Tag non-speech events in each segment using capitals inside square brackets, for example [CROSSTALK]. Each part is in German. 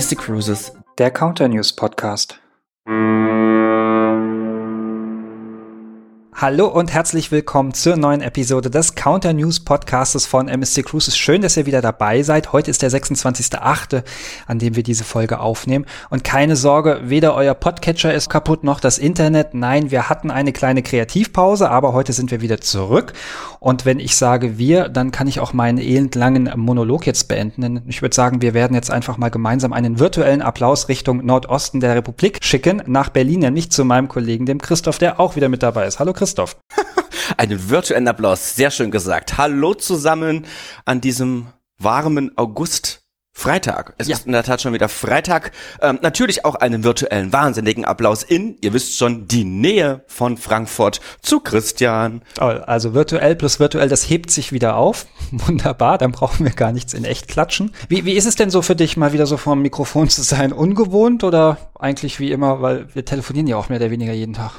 Mystic Cruises, der Counter News Podcast. Hallo und herzlich willkommen zur neuen Episode des Counter News Podcastes von MSC Cruises. Schön, dass ihr wieder dabei seid. Heute ist der 26.8., an dem wir diese Folge aufnehmen. Und keine Sorge, weder euer Podcatcher ist kaputt noch das Internet. Nein, wir hatten eine kleine Kreativpause, aber heute sind wir wieder zurück. Und wenn ich sage wir, dann kann ich auch meinen elendlangen Monolog jetzt beenden. Denn ich würde sagen, wir werden jetzt einfach mal gemeinsam einen virtuellen Applaus Richtung Nordosten der Republik schicken, nach Berlin, nämlich zu meinem Kollegen, dem Christoph, der auch wieder mit dabei ist. Hallo Christoph. Christoph. [LAUGHS] Einen virtuellen Applaus, sehr schön gesagt. Hallo zusammen an diesem warmen August. Freitag. Es ja. ist in der Tat schon wieder Freitag. Ähm, natürlich auch einen virtuellen wahnsinnigen Applaus in, ihr wisst schon, die Nähe von Frankfurt zu Christian. Also virtuell plus virtuell, das hebt sich wieder auf. [LAUGHS] Wunderbar, dann brauchen wir gar nichts in echt klatschen. Wie, wie ist es denn so für dich, mal wieder so vor dem Mikrofon zu sein? Ungewohnt oder eigentlich wie immer, weil wir telefonieren ja auch mehr oder weniger jeden Tag?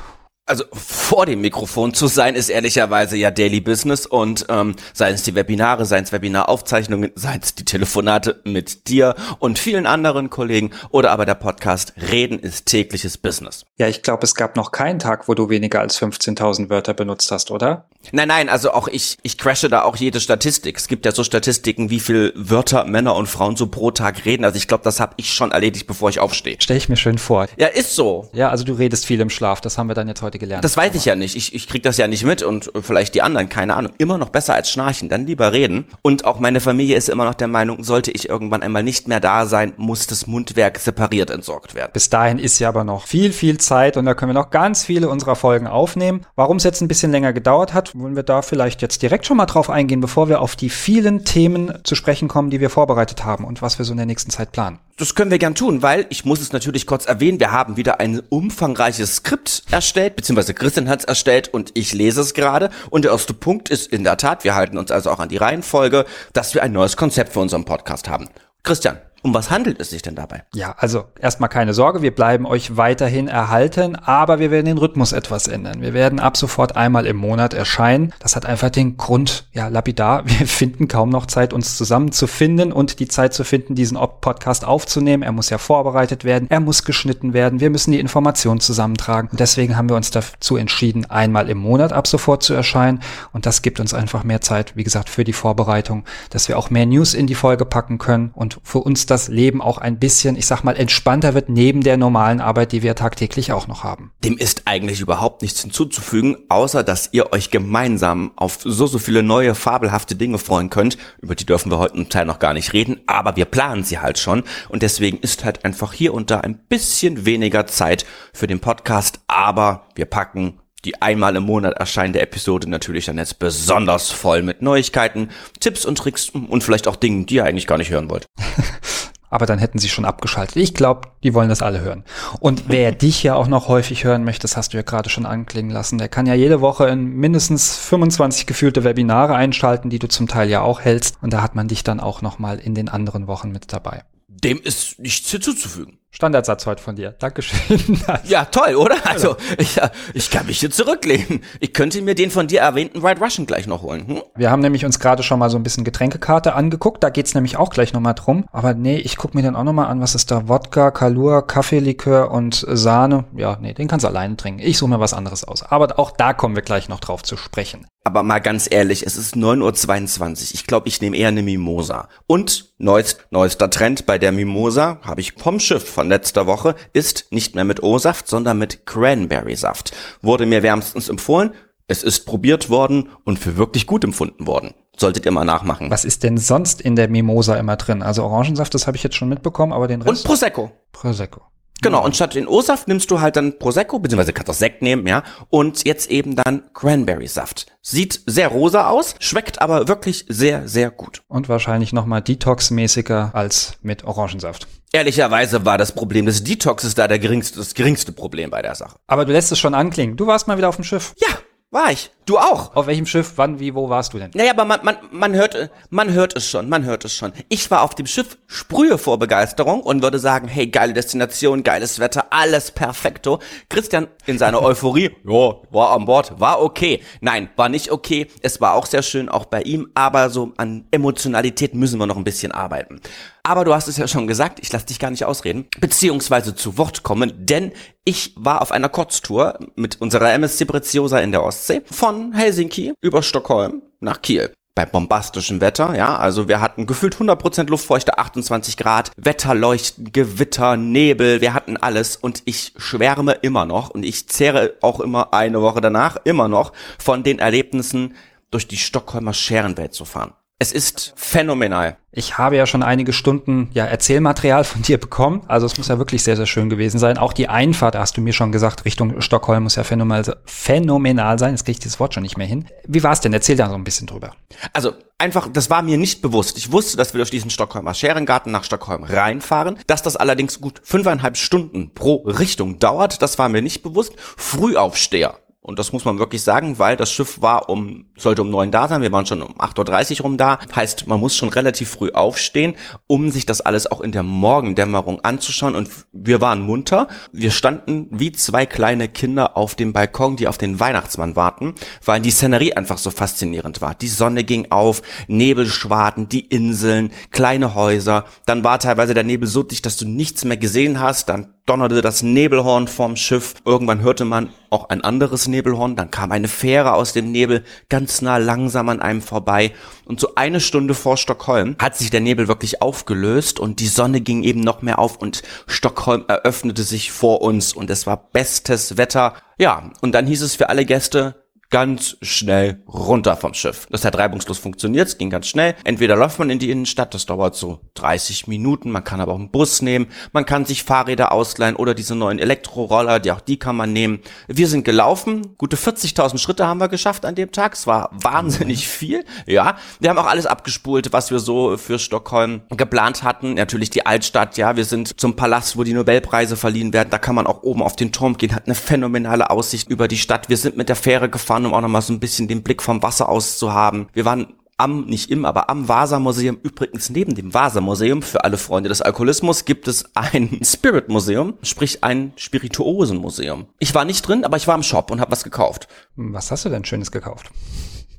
Also vor dem Mikrofon zu sein, ist ehrlicherweise ja Daily Business und ähm, seien es die Webinare, seien es Webinaraufzeichnungen, seien es die Telefonate mit dir und vielen anderen Kollegen oder aber der Podcast Reden ist tägliches Business. Ja, ich glaube, es gab noch keinen Tag, wo du weniger als 15.000 Wörter benutzt hast, oder? Nein, nein, also auch ich, ich crashe da auch jede Statistik. Es gibt ja so Statistiken, wie viel Wörter Männer und Frauen so pro Tag reden. Also ich glaube, das habe ich schon erledigt, bevor ich aufstehe. Stell ich mir schön vor. Ja, ist so. Ja, also du redest viel im Schlaf. Das haben wir dann jetzt heute gelernt. Das weiß ich ja nicht. Ich, ich krieg das ja nicht mit und vielleicht die anderen, keine Ahnung. Immer noch besser als schnarchen, dann lieber reden. Und auch meine Familie ist immer noch der Meinung, sollte ich irgendwann einmal nicht mehr da sein, muss das Mundwerk separiert entsorgt werden. Bis dahin ist ja aber noch viel, viel Zeit und da können wir noch ganz viele unserer Folgen aufnehmen. Warum es jetzt ein bisschen länger gedauert hat, wollen wir da vielleicht jetzt direkt schon mal drauf eingehen, bevor wir auf die vielen Themen zu sprechen kommen, die wir vorbereitet haben und was wir so in der nächsten Zeit planen. Das können wir gern tun, weil ich muss es natürlich kurz erwähnen, wir haben wieder ein umfangreiches Skript erstellt, beziehungsweise Christian hat es erstellt und ich lese es gerade. Und der erste Punkt ist in der Tat, wir halten uns also auch an die Reihenfolge, dass wir ein neues Konzept für unseren Podcast haben. Christian, um was handelt es sich denn dabei? Ja, also erstmal keine Sorge, wir bleiben euch weiterhin erhalten, aber wir werden den Rhythmus etwas ändern. Wir werden ab sofort einmal im Monat erscheinen. Das hat einfach den Grund, ja, lapidar, [LAUGHS] wir finden kaum noch Zeit, uns zusammenzufinden und die Zeit zu finden, diesen Podcast aufzunehmen. Er muss ja vorbereitet werden, er muss geschnitten werden, wir müssen die Informationen zusammentragen. Und deswegen haben wir uns dazu entschieden, einmal im Monat ab sofort zu erscheinen. Und das gibt uns einfach mehr Zeit, wie gesagt, für die Vorbereitung, dass wir auch mehr News in die Folge packen können und für uns das Leben auch ein bisschen, ich sag mal, entspannter wird neben der normalen Arbeit, die wir tagtäglich auch noch haben. Dem ist eigentlich überhaupt nichts hinzuzufügen, außer dass ihr euch gemeinsam auf so, so viele neue, fabelhafte Dinge freuen könnt. Über die dürfen wir heute im Teil noch gar nicht reden, aber wir planen sie halt schon. Und deswegen ist halt einfach hier und da ein bisschen weniger Zeit für den Podcast, aber wir packen die einmal im Monat erscheinende Episode natürlich dann jetzt besonders voll mit Neuigkeiten, Tipps und Tricks und vielleicht auch Dingen, die ihr eigentlich gar nicht hören wollt. [LAUGHS] aber dann hätten sie schon abgeschaltet. Ich glaube, die wollen das alle hören. Und wer dich ja auch noch häufig hören möchte, das hast du ja gerade schon anklingen lassen, der kann ja jede Woche in mindestens 25 gefühlte Webinare einschalten, die du zum Teil ja auch hältst. Und da hat man dich dann auch noch mal in den anderen Wochen mit dabei. Dem ist nichts hinzuzufügen. Standardsatz heute von dir. Dankeschön. [LAUGHS] ja, toll, oder? Also, ich, ich kann mich hier zurücklehnen. Ich könnte mir den von dir erwähnten White Russian gleich noch holen. Hm? Wir haben nämlich uns gerade schon mal so ein bisschen Getränkekarte angeguckt. Da geht's nämlich auch gleich nochmal drum. Aber nee, ich guck mir dann auch nochmal an, was ist da? Wodka, Kalur, Kaffeelikör und Sahne. Ja, nee, den kannst du alleine trinken. Ich suche mir was anderes aus. Aber auch da kommen wir gleich noch drauf zu sprechen. Aber mal ganz ehrlich, es ist 9.22 Uhr. Ich glaube, ich nehme eher eine Mimosa. Und neuest, neuester Trend bei der Mimosa, habe ich vom Schiff von letzter Woche, ist nicht mehr mit O-Saft, sondern mit Cranberry-Saft. Wurde mir wärmstens empfohlen. Es ist probiert worden und für wirklich gut empfunden worden. Solltet ihr mal nachmachen. Was ist denn sonst in der Mimosa immer drin? Also Orangensaft, das habe ich jetzt schon mitbekommen, aber den Rest. Und Prosecco. Prosecco. Genau, und statt den O-Saft nimmst du halt dann Prosecco, beziehungsweise kannst auch Sekt nehmen, ja, und jetzt eben dann Cranberry-Saft. Sieht sehr rosa aus, schmeckt aber wirklich sehr, sehr gut. Und wahrscheinlich nochmal Detox-mäßiger als mit Orangensaft. Ehrlicherweise war das Problem des Detoxes da der geringste, das geringste Problem bei der Sache. Aber du lässt es schon anklingen. Du warst mal wieder auf dem Schiff. Ja, war ich. Du auch. Auf welchem Schiff, wann, wie, wo warst du denn? Naja, aber man, man, man hört, man hört es schon, man hört es schon. Ich war auf dem Schiff, sprühe vor Begeisterung und würde sagen, hey, geile Destination, geiles Wetter, alles perfekto. Christian in seiner [LAUGHS] Euphorie, ja, war an Bord, war okay. Nein, war nicht okay. Es war auch sehr schön, auch bei ihm, aber so an Emotionalität müssen wir noch ein bisschen arbeiten. Aber du hast es ja schon gesagt, ich lasse dich gar nicht ausreden, beziehungsweise zu Wort kommen, denn ich war auf einer Kurztour mit unserer MSC Preziosa in der Ostsee von Helsinki über Stockholm nach Kiel bei bombastischem Wetter, ja, also wir hatten gefühlt 100% Luftfeuchte, 28 Grad, Wetterleuchten, Gewitter, Nebel, wir hatten alles und ich schwärme immer noch und ich zehre auch immer eine Woche danach immer noch von den Erlebnissen, durch die Stockholmer Scherenwelt zu fahren. Es ist phänomenal. Ich habe ja schon einige Stunden ja, Erzählmaterial von dir bekommen. Also es muss ja wirklich sehr, sehr schön gewesen sein. Auch die Einfahrt, hast du mir schon gesagt, Richtung Stockholm muss ja phänomenal, phänomenal sein. Jetzt kriege ich dieses Wort schon nicht mehr hin. Wie war es denn? Erzähl da so ein bisschen drüber. Also einfach, das war mir nicht bewusst. Ich wusste, dass wir durch diesen Stockholmer Scherengarten nach Stockholm reinfahren. Dass das allerdings gut fünfeinhalb Stunden pro Richtung dauert, das war mir nicht bewusst. Frühaufsteher und das muss man wirklich sagen, weil das Schiff war um, sollte um neun da sein. Wir waren schon um 8.30 Uhr rum da. Heißt, man muss schon relativ früh aufstehen, um sich das alles auch in der Morgendämmerung anzuschauen. Und wir waren munter. Wir standen wie zwei kleine Kinder auf dem Balkon, die auf den Weihnachtsmann warten, weil die Szenerie einfach so faszinierend war. Die Sonne ging auf, Nebelschwaden, die Inseln, kleine Häuser. Dann war teilweise der Nebel so dicht, dass du nichts mehr gesehen hast. Dann donnerte das Nebelhorn vom Schiff. Irgendwann hörte man auch ein anderes Nebelhorn. Dann kam eine Fähre aus dem Nebel ganz nah langsam an einem vorbei. Und so eine Stunde vor Stockholm hat sich der Nebel wirklich aufgelöst und die Sonne ging eben noch mehr auf und Stockholm eröffnete sich vor uns und es war bestes Wetter. Ja, und dann hieß es für alle Gäste, ganz schnell runter vom Schiff. Das hat reibungslos funktioniert, es ging ganz schnell. Entweder läuft man in die Innenstadt, das dauert so 30 Minuten, man kann aber auch einen Bus nehmen, man kann sich Fahrräder ausleihen oder diese neuen Elektroroller, die auch die kann man nehmen. Wir sind gelaufen, gute 40.000 Schritte haben wir geschafft an dem Tag, es war wahnsinnig [LAUGHS] viel, ja. Wir haben auch alles abgespult, was wir so für Stockholm geplant hatten. Natürlich die Altstadt, ja, wir sind zum Palast, wo die Nobelpreise verliehen werden, da kann man auch oben auf den Turm gehen, hat eine phänomenale Aussicht über die Stadt. Wir sind mit der Fähre gefahren, fahren, um auch nochmal so ein bisschen den Blick vom Wasser aus zu haben. Wir waren am, nicht im, aber am Vasa-Museum. Übrigens neben dem Vasa-Museum, für alle Freunde des Alkoholismus, gibt es ein [LAUGHS] Spirit-Museum, sprich ein Spirituosen-Museum. Ich war nicht drin, aber ich war im Shop und habe was gekauft. Was hast du denn Schönes gekauft?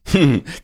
[LAUGHS]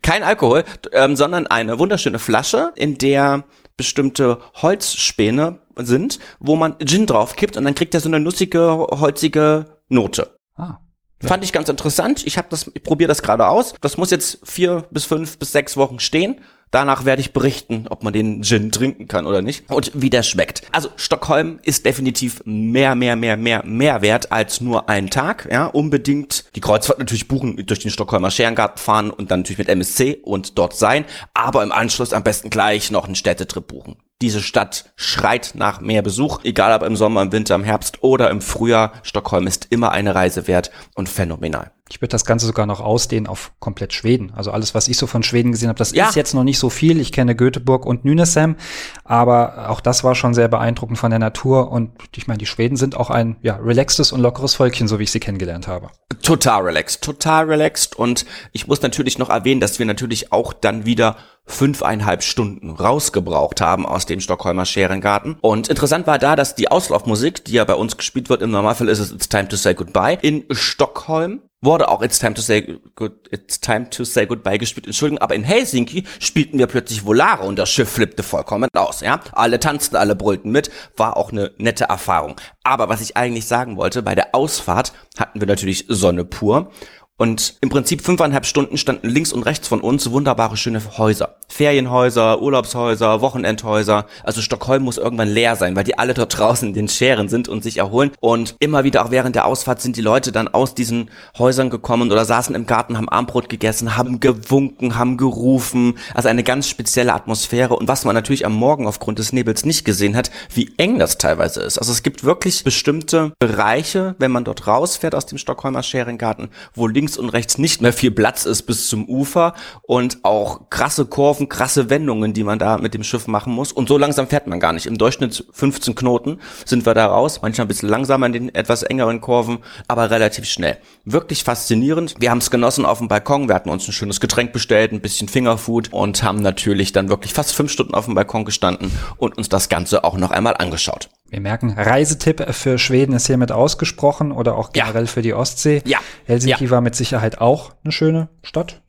Kein Alkohol, ähm, sondern eine wunderschöne Flasche, in der bestimmte Holzspäne sind, wo man Gin drauf kippt und dann kriegt er so eine nussige, holzige Note. Ah. Ja. Fand ich ganz interessant. Ich habe das, ich probiere das gerade aus. Das muss jetzt vier bis fünf bis sechs Wochen stehen. Danach werde ich berichten, ob man den Gin trinken kann oder nicht und wie der schmeckt. Also Stockholm ist definitiv mehr, mehr, mehr, mehr, mehr wert als nur ein Tag. Ja, unbedingt die Kreuzfahrt natürlich buchen, durch den Stockholmer Scherengarten fahren und dann natürlich mit MSC und dort sein. Aber im Anschluss am besten gleich noch einen Städtetrip buchen. Diese Stadt schreit nach mehr Besuch, egal ob im Sommer, im Winter, im Herbst oder im Frühjahr. Stockholm ist immer eine Reise wert und phänomenal. Ich würde das Ganze sogar noch ausdehnen auf komplett Schweden. Also alles, was ich so von Schweden gesehen habe, das ja. ist jetzt noch nicht so viel. Ich kenne Göteborg und Nynäshamn, aber auch das war schon sehr beeindruckend von der Natur. Und ich meine, die Schweden sind auch ein ja, relaxtes und lockeres Völkchen, so wie ich sie kennengelernt habe. Total relaxed, total relaxed. Und ich muss natürlich noch erwähnen, dass wir natürlich auch dann wieder fünfeinhalb Stunden rausgebraucht haben aus dem Stockholmer Scherengarten. Und interessant war da, dass die Auslaufmusik, die ja bei uns gespielt wird, im Normalfall ist es It's Time to Say Goodbye, in Stockholm wurde auch It's Time to Say Good, It's Time to Say Goodbye gespielt. Entschuldigung, aber in Helsinki spielten wir plötzlich Volare und das Schiff flippte vollkommen aus, ja. Alle tanzten, alle brüllten mit, war auch eine nette Erfahrung. Aber was ich eigentlich sagen wollte, bei der Ausfahrt hatten wir natürlich Sonne pur und im Prinzip fünfeinhalb Stunden standen links und rechts von uns wunderbare schöne Häuser. Ferienhäuser, Urlaubshäuser, Wochenendhäuser. Also Stockholm muss irgendwann leer sein, weil die alle dort draußen in den Scheren sind und sich erholen. Und immer wieder auch während der Ausfahrt sind die Leute dann aus diesen Häusern gekommen oder saßen im Garten, haben Armbrot gegessen, haben gewunken, haben gerufen. Also eine ganz spezielle Atmosphäre. Und was man natürlich am Morgen aufgrund des Nebels nicht gesehen hat, wie eng das teilweise ist. Also es gibt wirklich bestimmte Bereiche, wenn man dort rausfährt aus dem Stockholmer Scherengarten, wo links links und rechts nicht mehr viel Platz ist bis zum Ufer und auch krasse Kurven, krasse Wendungen, die man da mit dem Schiff machen muss. Und so langsam fährt man gar nicht. Im Durchschnitt 15 Knoten sind wir da raus, manchmal ein bisschen langsamer in den etwas engeren Kurven, aber relativ schnell. Wirklich faszinierend. Wir haben es genossen auf dem Balkon. Wir hatten uns ein schönes Getränk bestellt, ein bisschen Fingerfood und haben natürlich dann wirklich fast fünf Stunden auf dem Balkon gestanden und uns das Ganze auch noch einmal angeschaut. Wir merken, Reisetipp für Schweden ist hiermit ausgesprochen oder auch generell ja. für die Ostsee. Ja. Helsinki ja. war mit Sicherheit auch eine schöne Stadt,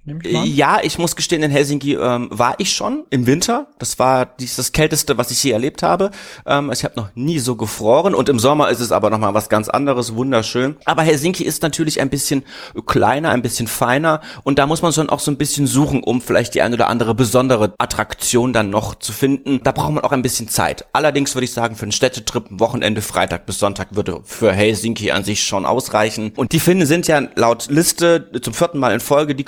Ja, ich muss gestehen, in Helsinki ähm, war ich schon im Winter. Das war dies, das kälteste, was ich je erlebt habe. Ähm, ich habe noch nie so gefroren und im Sommer ist es aber noch mal was ganz anderes, wunderschön. Aber Helsinki ist natürlich ein bisschen kleiner, ein bisschen feiner und da muss man schon auch so ein bisschen suchen, um vielleicht die eine oder andere besondere Attraktion dann noch zu finden. Da braucht man auch ein bisschen Zeit. Allerdings würde ich sagen, für einen Städtetrip ein Wochenende Freitag bis Sonntag würde für Helsinki an sich schon ausreichen. Und die Finnen sind ja laut Liste zum vierten Mal in Folge die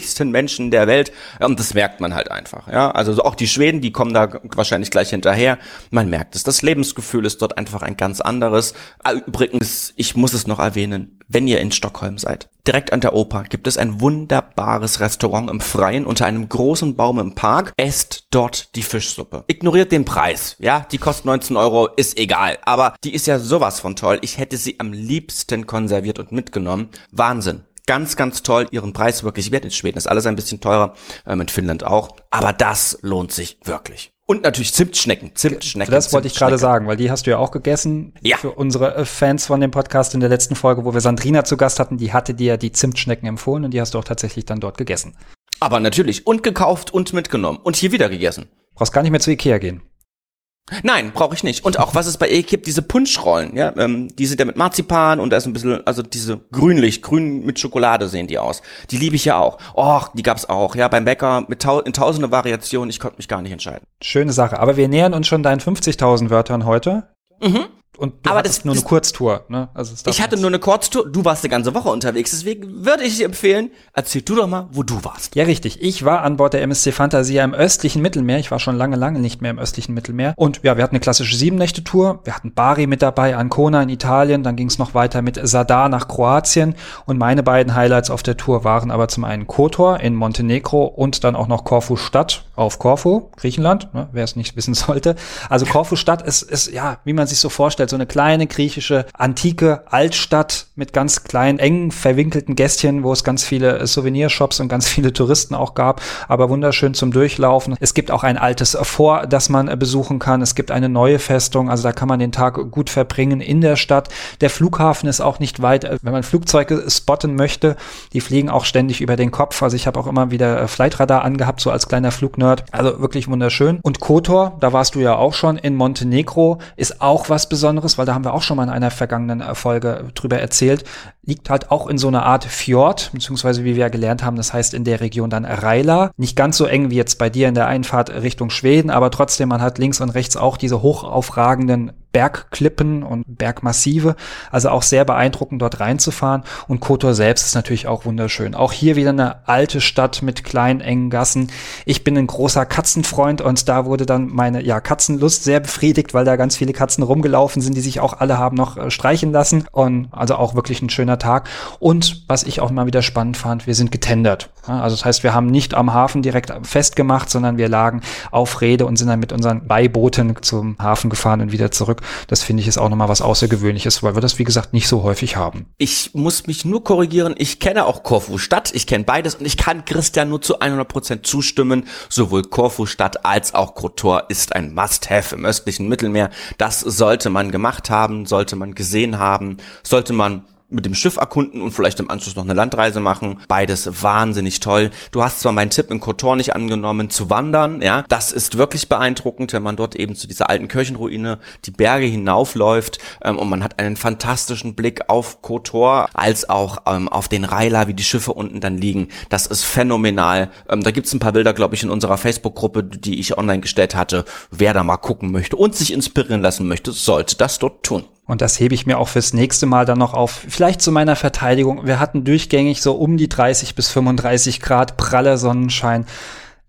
glücklichsten Menschen der Welt. Und das merkt man halt einfach. Ja, also auch die Schweden, die kommen da wahrscheinlich gleich hinterher. Man merkt es. Das Lebensgefühl ist dort einfach ein ganz anderes. Ah, übrigens, ich muss es noch erwähnen, wenn ihr in Stockholm seid. Direkt an der Oper gibt es ein wunderbares Restaurant im Freien unter einem großen Baum im Park. Esst dort die Fischsuppe. Ignoriert den Preis. Ja, die kostet 19 Euro, ist egal. Aber die ist ja sowas von toll. Ich hätte sie am liebsten konserviert und mitgenommen. Wahnsinn ganz, ganz toll, ihren Preis wirklich wert. In Schweden ist alles ein bisschen teurer, ähm, in Finnland auch. Aber das lohnt sich wirklich. Und natürlich Zimtschnecken. Zimtschnecken. Das wollte ich gerade sagen, weil die hast du ja auch gegessen. Ja. Für unsere äh, Fans von dem Podcast in der letzten Folge, wo wir Sandrina zu Gast hatten, die hatte dir die Zimtschnecken empfohlen und die hast du auch tatsächlich dann dort gegessen. Aber natürlich. Und gekauft und mitgenommen. Und hier wieder gegessen. Brauchst gar nicht mehr zu Ikea gehen. Nein, brauche ich nicht. Und auch was es bei ihr gibt, diese Punschrollen, ja, ähm, die sind ja mit Marzipan und da ist ein bisschen, also diese grünlich, grün mit Schokolade sehen die aus. Die liebe ich ja auch. Och, die gab's auch, ja, beim Bäcker mit tau in tausende Variationen. Ich konnte mich gar nicht entscheiden. Schöne Sache. Aber wir nähern uns schon deinen 50.000 Wörtern heute. Mhm. Und du aber das nur eine Kurztour, ne? Also ich hatte nur eine Kurztour. Du warst eine ganze Woche unterwegs, deswegen würde ich dir empfehlen, erzähl du doch mal, wo du warst. Ja, richtig. Ich war an Bord der MSC Fantasia im östlichen Mittelmeer. Ich war schon lange, lange nicht mehr im östlichen Mittelmeer. Und ja, wir hatten eine klassische Sieben-Nächte-Tour. Wir hatten Bari mit dabei, Ancona in Italien. Dann ging es noch weiter mit Sadar nach Kroatien. Und meine beiden Highlights auf der Tour waren aber zum einen Kotor in Montenegro und dann auch noch Korfu Stadt auf Korfu, Griechenland, ne, wer es nicht wissen [LAUGHS] sollte. Also Korfu Stadt ist, ist ja, wie man sich so vorstellt, so eine kleine griechische antike Altstadt mit ganz kleinen, engen, verwinkelten Gästchen, wo es ganz viele Souvenirshops und ganz viele Touristen auch gab, aber wunderschön zum Durchlaufen. Es gibt auch ein altes Fort, das man besuchen kann. Es gibt eine neue Festung, also da kann man den Tag gut verbringen in der Stadt. Der Flughafen ist auch nicht weit, wenn man Flugzeuge spotten möchte. Die fliegen auch ständig über den Kopf. Also ich habe auch immer wieder Flightradar angehabt, so als kleiner Flugnerd. Also wirklich wunderschön. Und Kotor, da warst du ja auch schon in Montenegro, ist auch was Besonderes, weil da haben wir auch schon mal in einer vergangenen Folge drüber erzählt, liegt halt auch in so einer Art Fjord, beziehungsweise wie wir ja gelernt haben, das heißt in der Region dann Reila. Nicht ganz so eng wie jetzt bei dir in der Einfahrt Richtung Schweden, aber trotzdem, man hat links und rechts auch diese hochaufragenden Bergklippen und Bergmassive. Also auch sehr beeindruckend, dort reinzufahren. Und Kotor selbst ist natürlich auch wunderschön. Auch hier wieder eine alte Stadt mit kleinen, engen Gassen. Ich bin ein großer Katzenfreund und da wurde dann meine ja, Katzenlust sehr befriedigt, weil da ganz viele Katzen rumgelaufen sind, die sich auch alle haben noch äh, streichen lassen. Und also auch wirklich ein schöner Tag. Und was ich auch mal wieder spannend fand, wir sind getendert. Also das heißt, wir haben nicht am Hafen direkt festgemacht, sondern wir lagen auf Rede und sind dann mit unseren Beibooten zum Hafen gefahren und wieder zurück. Das finde ich ist auch nochmal was Außergewöhnliches, weil wir das, wie gesagt, nicht so häufig haben. Ich muss mich nur korrigieren. Ich kenne auch Korfu Stadt. Ich kenne beides und ich kann Christian nur zu 100 Prozent zustimmen. Sowohl Korfu Stadt als auch Kotor ist ein Must-Have im östlichen Mittelmeer. Das sollte man gemacht haben, sollte man gesehen haben, sollte man mit dem Schiff erkunden und vielleicht im Anschluss noch eine Landreise machen. Beides wahnsinnig toll. Du hast zwar meinen Tipp in Kotor nicht angenommen, zu wandern, ja. Das ist wirklich beeindruckend, wenn man dort eben zu dieser alten Kirchenruine die Berge hinaufläuft ähm, und man hat einen fantastischen Blick auf Kotor als auch ähm, auf den Reiler, wie die Schiffe unten dann liegen. Das ist phänomenal. Ähm, da gibt's ein paar Bilder, glaube ich, in unserer Facebook-Gruppe, die ich online gestellt hatte. Wer da mal gucken möchte und sich inspirieren lassen möchte, sollte das dort tun. Und das hebe ich mir auch fürs nächste Mal dann noch auf. Vielleicht zu meiner Verteidigung. Wir hatten durchgängig so um die 30 bis 35 Grad praller Sonnenschein.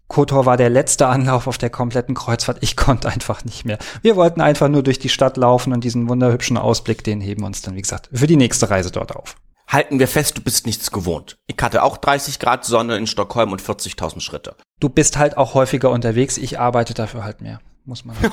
Kotor war der letzte Anlauf auf der kompletten Kreuzfahrt. Ich konnte einfach nicht mehr. Wir wollten einfach nur durch die Stadt laufen und diesen wunderhübschen Ausblick, den heben wir uns dann, wie gesagt, für die nächste Reise dort auf. Halten wir fest, du bist nichts gewohnt. Ich hatte auch 30 Grad Sonne in Stockholm und 40.000 Schritte. Du bist halt auch häufiger unterwegs. Ich arbeite dafür halt mehr muss man [LAUGHS] halt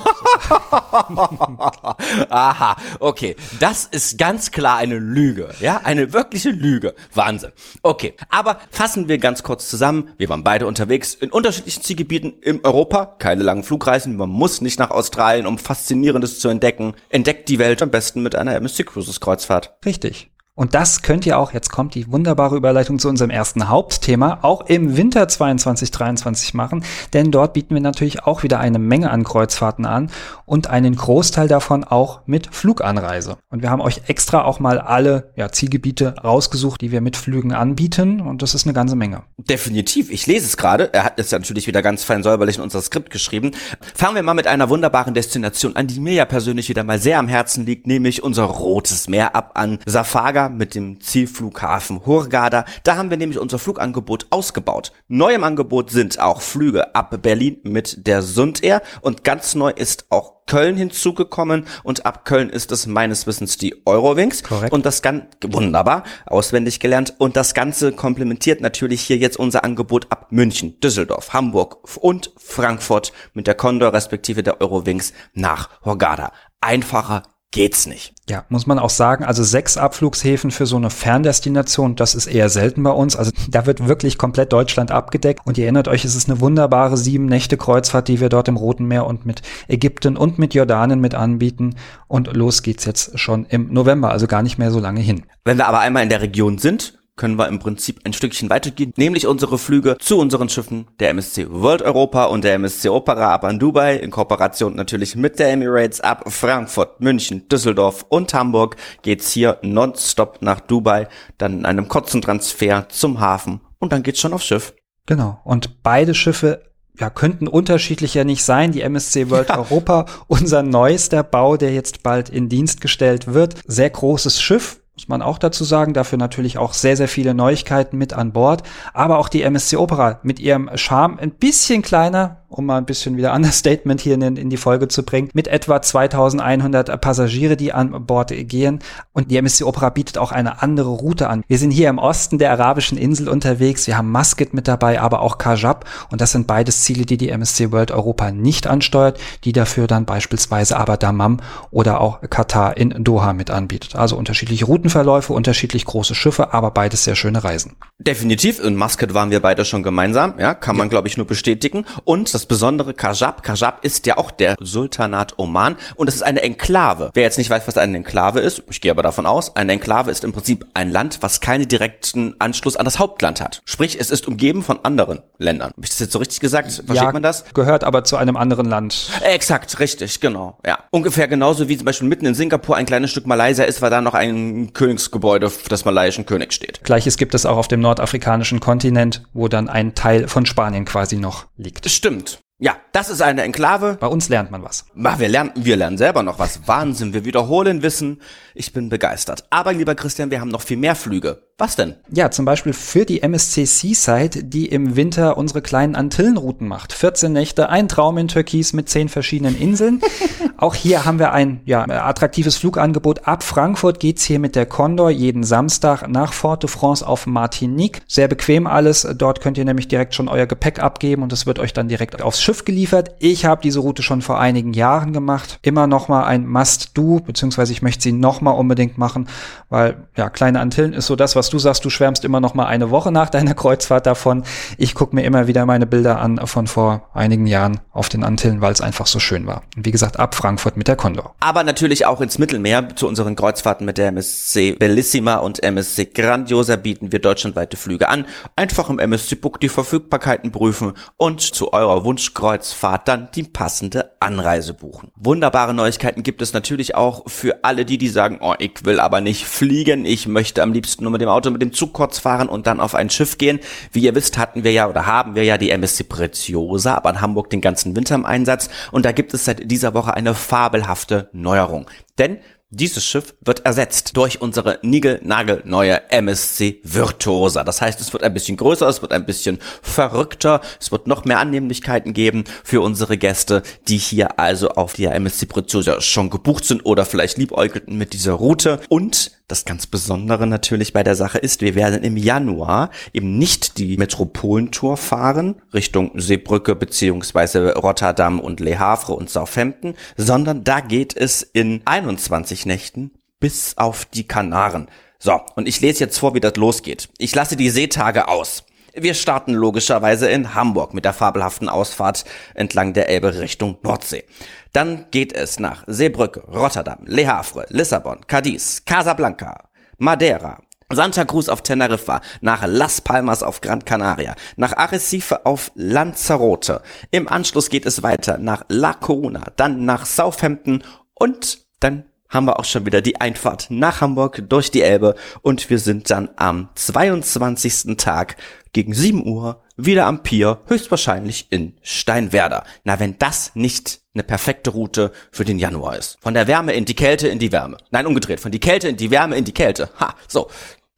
Aha, okay. Das ist ganz klar eine Lüge, ja, eine wirkliche Lüge. Wahnsinn. Okay, aber fassen wir ganz kurz zusammen. Wir waren beide unterwegs in unterschiedlichen Zielgebieten in Europa, keine langen Flugreisen, man muss nicht nach Australien, um Faszinierendes zu entdecken. Entdeckt die Welt am besten mit einer MSC Cruises Kreuzfahrt. Richtig. Und das könnt ihr auch, jetzt kommt die wunderbare Überleitung zu unserem ersten Hauptthema, auch im Winter 22, 23 machen, denn dort bieten wir natürlich auch wieder eine Menge an Kreuzfahrten an und einen Großteil davon auch mit Fluganreise. Und wir haben euch extra auch mal alle ja, Zielgebiete rausgesucht, die wir mit Flügen anbieten und das ist eine ganze Menge. Definitiv, ich lese es gerade, er hat es natürlich wieder ganz fein säuberlich in unser Skript geschrieben. Fangen wir mal mit einer wunderbaren Destination an, die mir ja persönlich wieder mal sehr am Herzen liegt, nämlich unser Rotes Meer ab an Safaga mit dem Zielflughafen Hurghada. Da haben wir nämlich unser Flugangebot ausgebaut. Neu im Angebot sind auch Flüge ab Berlin mit der Sund Air und ganz neu ist auch Köln hinzugekommen und ab Köln ist es meines Wissens die Eurowings. Korrekt. Und das Ganze, wunderbar, auswendig gelernt. Und das Ganze komplementiert natürlich hier jetzt unser Angebot ab München, Düsseldorf, Hamburg und Frankfurt mit der Condor respektive der Eurowings nach Hurghada. Einfacher geht's nicht. Ja, muss man auch sagen, also sechs Abflugshäfen für so eine Ferndestination, das ist eher selten bei uns. Also da wird wirklich komplett Deutschland abgedeckt. Und ihr erinnert euch, es ist eine wunderbare sieben Nächte Kreuzfahrt, die wir dort im Roten Meer und mit Ägypten und mit Jordanien mit anbieten. Und los geht's jetzt schon im November, also gar nicht mehr so lange hin. Wenn wir aber einmal in der Region sind, können wir im Prinzip ein Stückchen weitergehen, nämlich unsere Flüge zu unseren Schiffen der MSC World Europa und der MSC Opera ab an Dubai, in Kooperation natürlich mit der Emirates ab Frankfurt, München, Düsseldorf und Hamburg geht's hier nonstop nach Dubai, dann in einem kurzen Transfer zum Hafen und dann geht's schon aufs Schiff. Genau. Und beide Schiffe ja, könnten unterschiedlicher nicht sein. Die MSC World ja. Europa, unser neuester Bau, der jetzt bald in Dienst gestellt wird. Sehr großes Schiff, muss man auch dazu sagen. Dafür natürlich auch sehr, sehr viele Neuigkeiten mit an Bord. Aber auch die MSC Opera mit ihrem Charme ein bisschen kleiner, um mal ein bisschen wieder [LAUGHS] Understatement hier in, in die Folge zu bringen, mit etwa 2100 Passagiere, die an Bord gehen. Und die MSC Opera bietet auch eine andere Route an. Wir sind hier im Osten der arabischen Insel unterwegs. Wir haben Muscat mit dabei, aber auch Kajab. Und das sind beides Ziele, die die MSC World Europa nicht ansteuert, die dafür dann beispielsweise aber Damam oder auch Katar in Doha mit anbietet. Also unterschiedliche Routenverläufe, unterschiedlich große Schiffe, aber beides sehr schöne Reisen. Definitiv. In Muscat waren wir beide schon gemeinsam. Ja, kann man, ja. glaube ich, nur bestätigen. Und das besondere Kajab. Kajab ist ja auch der Sultanat Oman und es ist eine Enklave. Wer jetzt nicht weiß, was eine Enklave ist, ich gehe aber davon aus, eine Enklave ist im Prinzip ein Land, was keinen direkten Anschluss an das Hauptland hat. Sprich, es ist umgeben von anderen Ländern. Habe ich das jetzt so richtig gesagt? Versteht ja, man das? Gehört aber zu einem anderen Land. Exakt, richtig, genau. Ja. Ungefähr genauso wie zum Beispiel mitten in Singapur ein kleines Stück Malaysia ist, weil da noch ein Königsgebäude des malaiischen Königs steht. Gleiches gibt es auch auf dem nordafrikanischen Kontinent, wo dann ein Teil von Spanien quasi noch liegt. Stimmt. Ja, das ist eine Enklave. Bei uns lernt man was. Wir lernen, wir lernen selber noch was. Wahnsinn, wir wiederholen Wissen. Ich bin begeistert. Aber lieber Christian, wir haben noch viel mehr Flüge. Was denn? Ja, zum Beispiel für die MSC Seaside, die im Winter unsere kleinen Antillenrouten macht. 14 Nächte, ein Traum in Türkis mit 10 verschiedenen Inseln. [LAUGHS] Auch hier haben wir ein ja, attraktives Flugangebot. Ab Frankfurt geht's hier mit der Condor jeden Samstag nach Fort de France auf Martinique. Sehr bequem alles. Dort könnt ihr nämlich direkt schon euer Gepäck abgeben und es wird euch dann direkt aufs Schiff geliefert. Ich habe diese Route schon vor einigen Jahren gemacht. Immer noch mal ein Must-Do, beziehungsweise ich möchte sie noch mal unbedingt machen, weil ja, kleine Antillen ist so das, was du sagst, du schwärmst immer noch mal eine Woche nach deiner Kreuzfahrt davon. Ich gucke mir immer wieder meine Bilder an von vor einigen Jahren auf den Antillen, weil es einfach so schön war. Wie gesagt, ab Frankfurt mit der Condor. Aber natürlich auch ins Mittelmeer zu unseren Kreuzfahrten mit der MSC Bellissima und MSC Grandiosa bieten wir deutschlandweite Flüge an. Einfach im MSC Book die Verfügbarkeiten prüfen und zu eurer Wunschkreuzfahrt dann die passende Anreise buchen. Wunderbare Neuigkeiten gibt es natürlich auch für alle die, die sagen, oh, ich will aber nicht fliegen, ich möchte am liebsten nur mit dem Auto, mit dem Zug kurz fahren und dann auf ein Schiff gehen. Wie ihr wisst, hatten wir ja oder haben wir ja die MSC Preziosa, aber in Hamburg den ganzen Winter im Einsatz und da gibt es seit dieser Woche eine fabelhafte Neuerung. Denn dieses Schiff wird ersetzt durch unsere nigelnagelneue MSC Virtuosa. Das heißt, es wird ein bisschen größer, es wird ein bisschen verrückter, es wird noch mehr Annehmlichkeiten geben für unsere Gäste, die hier also auf der MSC Virtuosa schon gebucht sind oder vielleicht liebäugelten mit dieser Route. Und das ganz Besondere natürlich bei der Sache ist, wir werden im Januar eben nicht die Metropolentour fahren Richtung Seebrücke beziehungsweise Rotterdam und Le Havre und Southampton, sondern da geht es in 21 Nächten bis auf die Kanaren. So, und ich lese jetzt vor, wie das losgeht. Ich lasse die Seetage aus. Wir starten logischerweise in Hamburg mit der fabelhaften Ausfahrt entlang der Elbe Richtung Nordsee. Dann geht es nach Seebrücke, Rotterdam, Le Havre, Lissabon, Cadiz, Casablanca, Madeira, Santa Cruz auf Teneriffa, nach Las Palmas auf Gran Canaria, nach Arrecife auf Lanzarote. Im Anschluss geht es weiter nach La Coruna, dann nach Southampton und dann haben wir auch schon wieder die Einfahrt nach Hamburg durch die Elbe und wir sind dann am 22. Tag gegen 7 Uhr wieder am Pier, höchstwahrscheinlich in Steinwerder. Na, wenn das nicht eine perfekte Route für den Januar ist. Von der Wärme in die Kälte in die Wärme. Nein, umgedreht. Von die Kälte in die Wärme in die Kälte. Ha, so.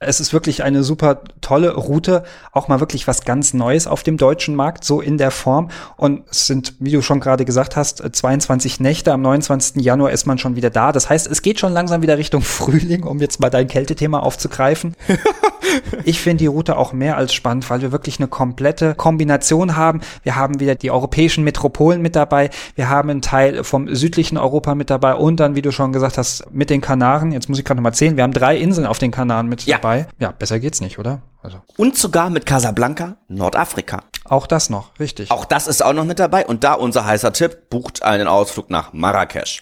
Es ist wirklich eine super tolle Route, auch mal wirklich was ganz Neues auf dem deutschen Markt, so in der Form. Und es sind, wie du schon gerade gesagt hast, 22 Nächte. Am 29. Januar ist man schon wieder da. Das heißt, es geht schon langsam wieder Richtung [LAUGHS] Frühling, um jetzt mal dein Kältethema aufzugreifen. [LAUGHS] ich finde die Route auch mehr als spannend, weil wir wirklich eine komplette Kombination haben. Wir haben wieder die europäischen Metropolen mit dabei. Wir haben einen Teil vom südlichen Europa mit dabei und dann, wie du schon gesagt hast, mit den Kanaren. Jetzt muss ich gerade noch mal zählen. Wir haben drei Inseln auf den Kanaren mit ja. dabei dabei. Ja, besser geht's nicht, oder? Also. Und sogar mit Casablanca, Nordafrika. Auch das noch, richtig. Auch das ist auch noch mit dabei. Und da unser heißer Tipp, bucht einen Ausflug nach Marrakesch.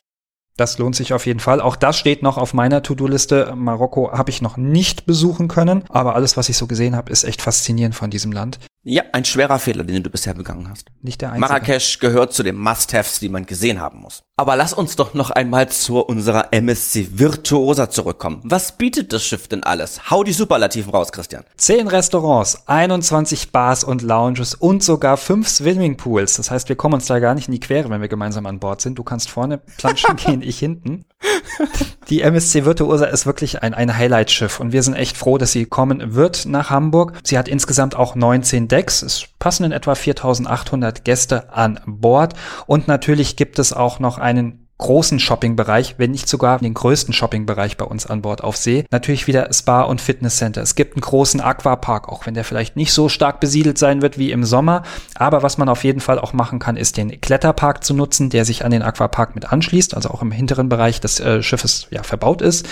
Das lohnt sich auf jeden Fall. Auch das steht noch auf meiner To-Do-Liste. Marokko habe ich noch nicht besuchen können, aber alles, was ich so gesehen habe, ist echt faszinierend von diesem Land. Ja, ein schwerer Fehler, den du bisher begangen hast. Nicht der einzige. Marrakesch gehört zu den Must-Haves, die man gesehen haben muss. Aber lass uns doch noch einmal zu unserer MSC Virtuosa zurückkommen. Was bietet das Schiff denn alles? Hau die Superlativen raus, Christian. Zehn Restaurants, 21 Bars und Lounges und sogar fünf Swimmingpools. Das heißt, wir kommen uns da gar nicht in die Quere, wenn wir gemeinsam an Bord sind. Du kannst vorne planschen [LAUGHS] gehen, ich hinten. Die MSC Virtuosa ist wirklich ein, ein Highlight-Schiff und wir sind echt froh, dass sie kommen wird nach Hamburg. Sie hat insgesamt auch 19 Decks. Es passen in etwa 4800 Gäste an Bord und natürlich gibt es auch noch einen großen Shoppingbereich, wenn nicht sogar den größten Shoppingbereich bei uns an Bord auf See. Natürlich wieder Spa und Fitnesscenter. Es gibt einen großen Aquapark, auch wenn der vielleicht nicht so stark besiedelt sein wird wie im Sommer. Aber was man auf jeden Fall auch machen kann, ist den Kletterpark zu nutzen, der sich an den Aquapark mit anschließt, also auch im hinteren Bereich des äh, Schiffes ja verbaut ist.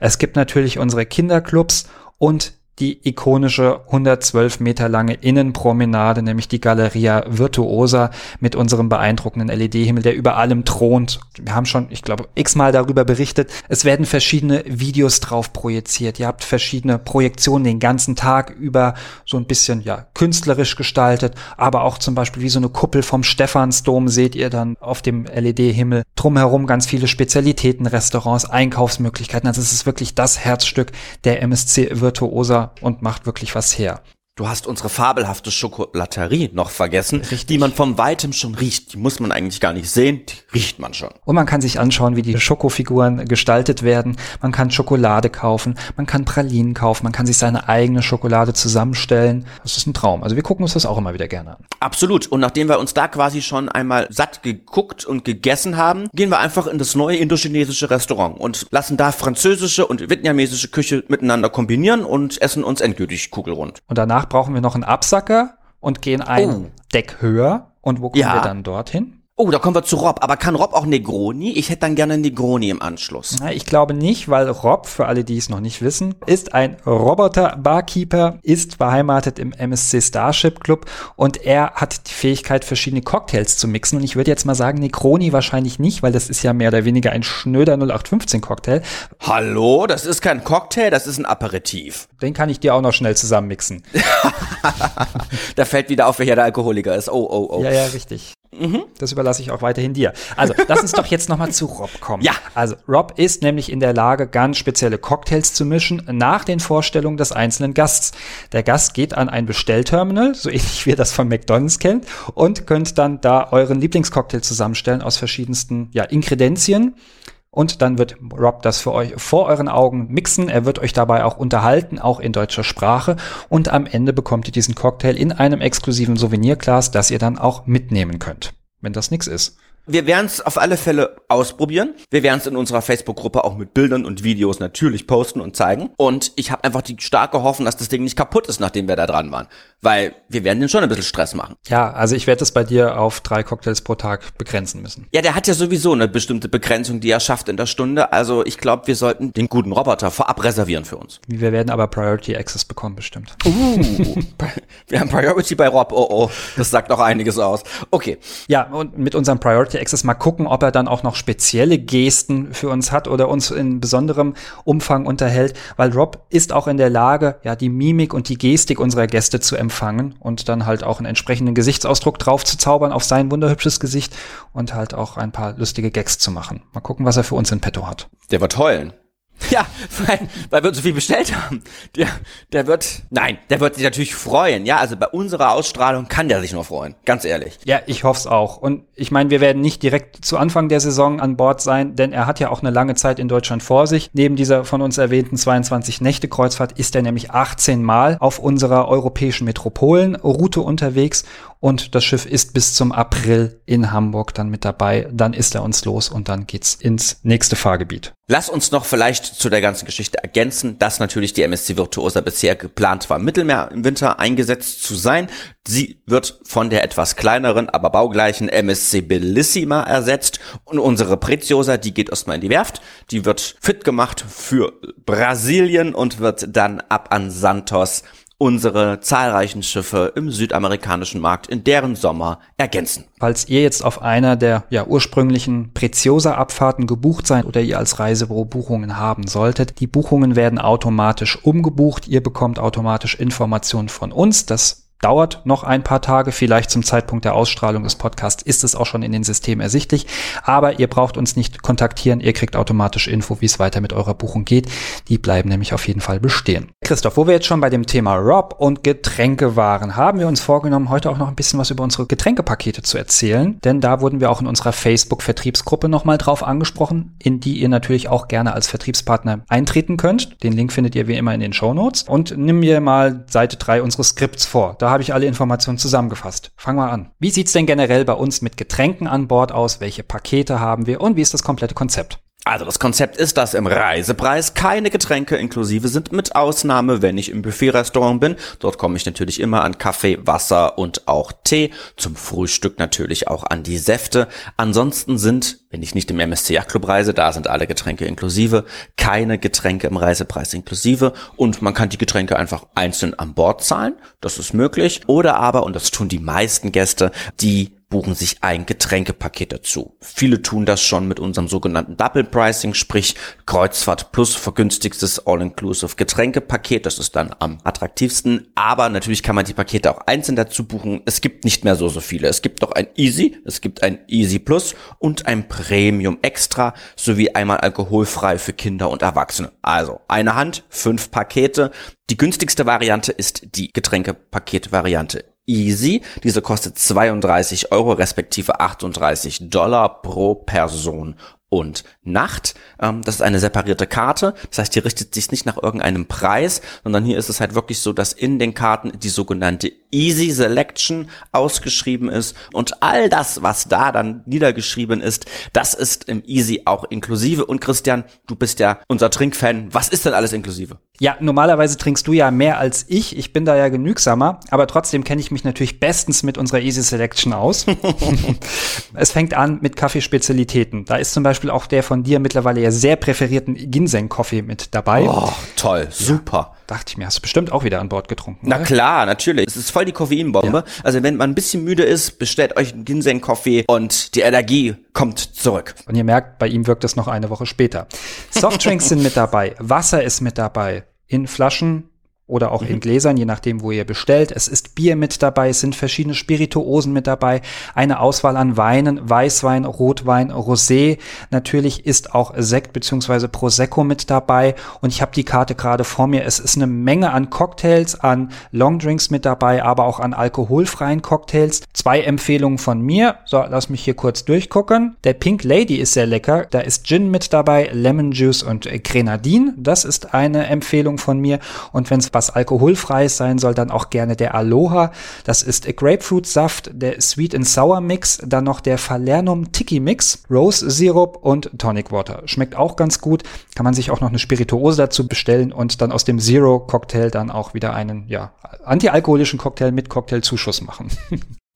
Es gibt natürlich unsere Kinderclubs und die ikonische 112 Meter lange Innenpromenade, nämlich die Galleria Virtuosa mit unserem beeindruckenden LED-Himmel, der über allem thront. Wir haben schon, ich glaube, x-mal darüber berichtet. Es werden verschiedene Videos drauf projiziert. Ihr habt verschiedene Projektionen den ganzen Tag über, so ein bisschen, ja, künstlerisch gestaltet, aber auch zum Beispiel wie so eine Kuppel vom Stephansdom seht ihr dann auf dem LED-Himmel. Drumherum ganz viele Spezialitäten, Restaurants, Einkaufsmöglichkeiten. Also es ist wirklich das Herzstück der MSC Virtuosa und macht wirklich was her. Du hast unsere fabelhafte Schokolaterie noch vergessen, Richtig. die man vom Weitem schon riecht. Die muss man eigentlich gar nicht sehen, die riecht man schon. Und man kann sich anschauen, wie die Schokofiguren gestaltet werden. Man kann Schokolade kaufen, man kann Pralinen kaufen, man kann sich seine eigene Schokolade zusammenstellen. Das ist ein Traum. Also wir gucken uns das auch immer wieder gerne an. Absolut. Und nachdem wir uns da quasi schon einmal satt geguckt und gegessen haben, gehen wir einfach in das neue indochinesische Restaurant und lassen da französische und vietnamesische Küche miteinander kombinieren und essen uns endgültig kugelrund. Und danach brauchen wir noch einen Absacker und gehen ein oh. Deck höher. Und wo kommen ja. wir dann dorthin? Oh, da kommen wir zu Rob. Aber kann Rob auch Negroni? Ich hätte dann gerne Negroni im Anschluss. Ich glaube nicht, weil Rob, für alle, die es noch nicht wissen, ist ein Roboter-Barkeeper, ist beheimatet im MSC Starship Club und er hat die Fähigkeit, verschiedene Cocktails zu mixen. Und ich würde jetzt mal sagen, Negroni wahrscheinlich nicht, weil das ist ja mehr oder weniger ein schnöder 0815-Cocktail. Hallo, das ist kein Cocktail, das ist ein Aperitif. Den kann ich dir auch noch schnell zusammenmixen. [LAUGHS] da fällt wieder auf, welcher der Alkoholiker ist. Oh, oh, oh. Ja, ja, richtig. Mhm. Das überlasse ich auch weiterhin dir. Also, lass uns doch jetzt nochmal zu Rob kommen. Ja. Also, Rob ist nämlich in der Lage, ganz spezielle Cocktails zu mischen nach den Vorstellungen des einzelnen Gasts. Der Gast geht an ein Bestellterminal, so ähnlich wie ihr das von McDonalds kennt, und könnt dann da euren Lieblingscocktail zusammenstellen aus verschiedensten ja, Inkredenzien. Und dann wird Rob das für euch vor euren Augen mixen. Er wird euch dabei auch unterhalten, auch in deutscher Sprache. Und am Ende bekommt ihr diesen Cocktail in einem exklusiven Souvenirglas, das ihr dann auch mitnehmen könnt, wenn das nichts ist. Wir werden es auf alle Fälle ausprobieren. Wir werden es in unserer Facebook-Gruppe auch mit Bildern und Videos natürlich posten und zeigen. Und ich habe einfach die starke Hoffnung, dass das Ding nicht kaputt ist, nachdem wir da dran waren. Weil wir werden den schon ein bisschen Stress machen. Ja, also ich werde es bei dir auf drei Cocktails pro Tag begrenzen müssen. Ja, der hat ja sowieso eine bestimmte Begrenzung, die er schafft in der Stunde. Also ich glaube, wir sollten den guten Roboter vorab reservieren für uns. Wir werden aber Priority Access bekommen, bestimmt. Uh, [LAUGHS] wir haben Priority bei Rob. Oh, oh, das sagt auch einiges aus. Okay. Ja, und mit unserem Priority Access mal gucken, ob er dann auch noch spezielle Gesten für uns hat oder uns in besonderem Umfang unterhält, weil Rob ist auch in der Lage, ja, die Mimik und die Gestik unserer Gäste zu empfangen und dann halt auch einen entsprechenden Gesichtsausdruck drauf zu zaubern auf sein wunderhübsches Gesicht und halt auch ein paar lustige Gags zu machen. Mal gucken, was er für uns in petto hat. Der wird heulen. [LAUGHS] Ja, weil, weil wir so viel bestellt haben. Der, der wird, nein, der wird sich natürlich freuen. Ja, also bei unserer Ausstrahlung kann der sich nur freuen. Ganz ehrlich. Ja, ich hoffe es auch. Und ich meine, wir werden nicht direkt zu Anfang der Saison an Bord sein, denn er hat ja auch eine lange Zeit in Deutschland vor sich. Neben dieser von uns erwähnten 22 Nächte Kreuzfahrt ist er nämlich 18 Mal auf unserer europäischen Metropolenroute unterwegs und das Schiff ist bis zum April in Hamburg dann mit dabei. Dann ist er uns los und dann geht's ins nächste Fahrgebiet. Lass uns noch vielleicht zu der ganzen Geschichte ergänzen, dass natürlich die MSC Virtuosa bisher geplant war, Mittelmeer im Winter eingesetzt zu sein. Sie wird von der etwas kleineren, aber baugleichen MSC Bellissima ersetzt und unsere Preziosa, die geht erstmal in die Werft, die wird fit gemacht für Brasilien und wird dann ab an Santos unsere zahlreichen Schiffe im südamerikanischen Markt in deren Sommer ergänzen. Falls ihr jetzt auf einer der ja, ursprünglichen Preziosa-Abfahrten gebucht seid oder ihr als Reisebüro Buchungen haben solltet, die Buchungen werden automatisch umgebucht. Ihr bekommt automatisch Informationen von uns. Das dauert noch ein paar Tage. Vielleicht zum Zeitpunkt der Ausstrahlung des Podcasts ist es auch schon in den Systemen ersichtlich. Aber ihr braucht uns nicht kontaktieren. Ihr kriegt automatisch Info, wie es weiter mit eurer Buchung geht. Die bleiben nämlich auf jeden Fall bestehen. Christoph, wo wir jetzt schon bei dem Thema Rob und Getränke waren, haben wir uns vorgenommen, heute auch noch ein bisschen was über unsere Getränkepakete zu erzählen. Denn da wurden wir auch in unserer Facebook-Vertriebsgruppe nochmal drauf angesprochen, in die ihr natürlich auch gerne als Vertriebspartner eintreten könnt. Den Link findet ihr wie immer in den Show Notes. Und nimm mir mal Seite 3 unseres Skripts vor. Da habe ich alle Informationen zusammengefasst. Fangen wir an. Wie sieht's denn generell bei uns mit Getränken an Bord aus? Welche Pakete haben wir und wie ist das komplette Konzept? Also das Konzept ist, dass im Reisepreis keine Getränke inklusive sind, mit Ausnahme, wenn ich im Buffet-Restaurant bin. Dort komme ich natürlich immer an Kaffee, Wasser und auch Tee. Zum Frühstück natürlich auch an die Säfte. Ansonsten sind, wenn ich nicht im MSC Yacht reise, da sind alle Getränke inklusive, keine Getränke im Reisepreis inklusive und man kann die Getränke einfach einzeln an Bord zahlen. Das ist möglich. Oder aber, und das tun die meisten Gäste, die buchen sich ein Getränkepaket dazu. Viele tun das schon mit unserem sogenannten Double Pricing, sprich Kreuzfahrt plus vergünstigstes All-Inclusive Getränkepaket. Das ist dann am attraktivsten. Aber natürlich kann man die Pakete auch einzeln dazu buchen. Es gibt nicht mehr so, so viele. Es gibt noch ein Easy, es gibt ein Easy Plus und ein Premium Extra sowie einmal alkoholfrei für Kinder und Erwachsene. Also eine Hand, fünf Pakete. Die günstigste Variante ist die Getränkepaket-Variante Easy. Diese kostet 32 Euro respektive 38 Dollar pro Person und Nacht. Ähm, das ist eine separierte Karte. Das heißt, hier richtet sich nicht nach irgendeinem Preis, sondern hier ist es halt wirklich so, dass in den Karten die sogenannte Easy Selection ausgeschrieben ist und all das, was da dann niedergeschrieben ist, das ist im Easy auch inklusive. Und Christian, du bist ja unser Trinkfan. Was ist denn alles inklusive? Ja, normalerweise trinkst du ja mehr als ich. Ich bin da ja genügsamer, aber trotzdem kenne ich mich natürlich bestens mit unserer Easy Selection aus. [LAUGHS] es fängt an mit Kaffeespezialitäten. Da ist zum Beispiel auch der von dir mittlerweile ja sehr präferierten Ginseng-Coffee mit dabei. Oh, toll, super. Ja, dachte ich mir, hast du bestimmt auch wieder an Bord getrunken. Na oder? klar, natürlich. Es ist voll die Koffeinbombe. Ja. Also wenn man ein bisschen müde ist, bestellt euch einen Ginseng-Coffee und die Energie kommt zurück. Und ihr merkt, bei ihm wirkt es noch eine Woche später. Softdrinks sind mit dabei, Wasser ist mit dabei, in Flaschen oder auch mhm. in Gläsern, je nachdem, wo ihr bestellt. Es ist Bier mit dabei, es sind verschiedene Spirituosen mit dabei, eine Auswahl an Weinen, Weißwein, Rotwein, Rosé. Natürlich ist auch Sekt beziehungsweise Prosecco mit dabei und ich habe die Karte gerade vor mir. Es ist eine Menge an Cocktails, an Longdrinks mit dabei, aber auch an alkoholfreien Cocktails. Zwei Empfehlungen von mir. So, lass mich hier kurz durchgucken. Der Pink Lady ist sehr lecker. Da ist Gin mit dabei, Lemon Juice und Grenadin. Das ist eine Empfehlung von mir. Und wenn es was alkoholfreies sein soll, dann auch gerne der Aloha. Das ist Grapefruit-Saft, der Sweet and Sour Mix, dann noch der Falernum Tiki Mix, Rose Syrup und Tonic Water. Schmeckt auch ganz gut. Kann man sich auch noch eine Spirituose dazu bestellen und dann aus dem Zero Cocktail dann auch wieder einen, ja, antialkoholischen Cocktail mit Cocktailzuschuss machen.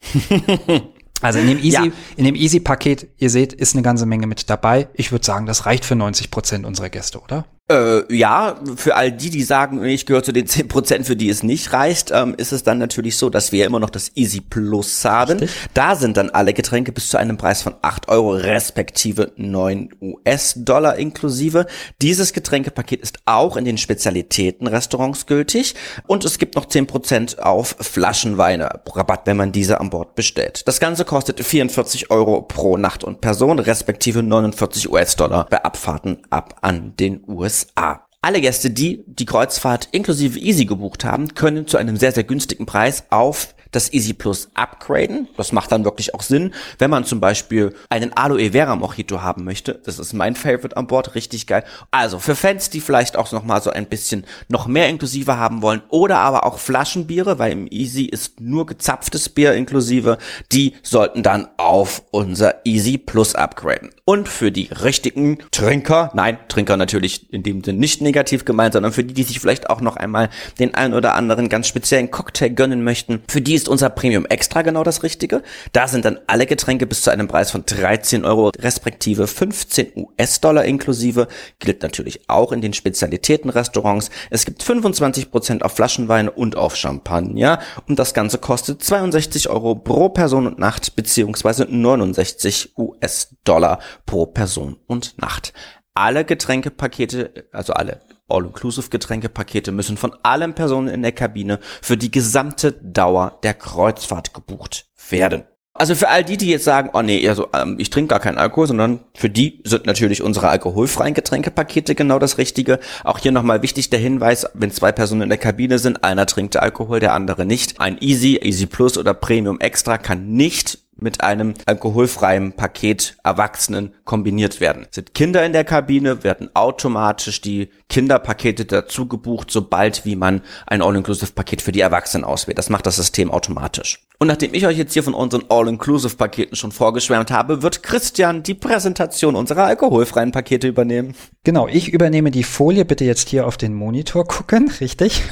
[LAUGHS] Also in dem Easy, ja. in dem Easy Paket, ihr seht, ist eine ganze Menge mit dabei. Ich würde sagen, das reicht für 90 Prozent unserer Gäste, oder? Äh, ja, für all die, die sagen, ich gehöre zu den 10%, für die es nicht reicht, ähm, ist es dann natürlich so, dass wir immer noch das Easy Plus haben. Richtig. Da sind dann alle Getränke bis zu einem Preis von 8 Euro respektive 9 US-Dollar inklusive. Dieses Getränkepaket ist auch in den Spezialitätenrestaurants gültig und es gibt noch 10% auf Flaschenweine Rabatt, wenn man diese an Bord bestellt. Das Ganze kostet 44 Euro pro Nacht und Person respektive 49 US-Dollar bei Abfahrten ab an den USA. USA. Alle Gäste, die die Kreuzfahrt inklusive Easy gebucht haben, können zu einem sehr, sehr günstigen Preis auf das Easy Plus upgraden. Das macht dann wirklich auch Sinn, wenn man zum Beispiel einen Aloe Vera Mojito haben möchte. Das ist mein Favorite an Bord, richtig geil. Also für Fans, die vielleicht auch noch mal so ein bisschen noch mehr inklusive haben wollen oder aber auch Flaschenbiere, weil im Easy ist nur gezapftes Bier inklusive, die sollten dann auf unser Easy Plus upgraden. Und für die richtigen Trinker, nein, Trinker natürlich in dem Sinne nicht negativ gemeint, sondern für die, die sich vielleicht auch noch einmal den einen oder anderen ganz speziellen Cocktail gönnen möchten, für die ist unser Premium Extra genau das Richtige. Da sind dann alle Getränke bis zu einem Preis von 13 Euro respektive 15 US-Dollar inklusive. Gilt natürlich auch in den Spezialitätenrestaurants. Es gibt 25 Prozent auf Flaschenweine und auf Champagner. Und das Ganze kostet 62 Euro pro Person und Nacht beziehungsweise 69 US-Dollar pro Person und Nacht alle Getränkepakete, also alle All-Inclusive-Getränkepakete müssen von allen Personen in der Kabine für die gesamte Dauer der Kreuzfahrt gebucht werden. Also für all die, die jetzt sagen, oh nee, also, ähm, ich trinke gar keinen Alkohol, sondern für die sind natürlich unsere alkoholfreien Getränkepakete genau das Richtige. Auch hier nochmal wichtig der Hinweis, wenn zwei Personen in der Kabine sind, einer trinkt Alkohol, der andere nicht. Ein Easy, Easy Plus oder Premium Extra kann nicht mit einem alkoholfreien Paket Erwachsenen kombiniert werden. Sind Kinder in der Kabine, werden automatisch die Kinderpakete dazu gebucht, sobald wie man ein All-Inclusive-Paket für die Erwachsenen auswählt. Das macht das System automatisch. Und nachdem ich euch jetzt hier von unseren All-Inclusive-Paketen schon vorgeschwärmt habe, wird Christian die Präsentation unserer alkoholfreien Pakete übernehmen. Genau, ich übernehme die Folie. Bitte jetzt hier auf den Monitor gucken, [LAUGHS] richtig?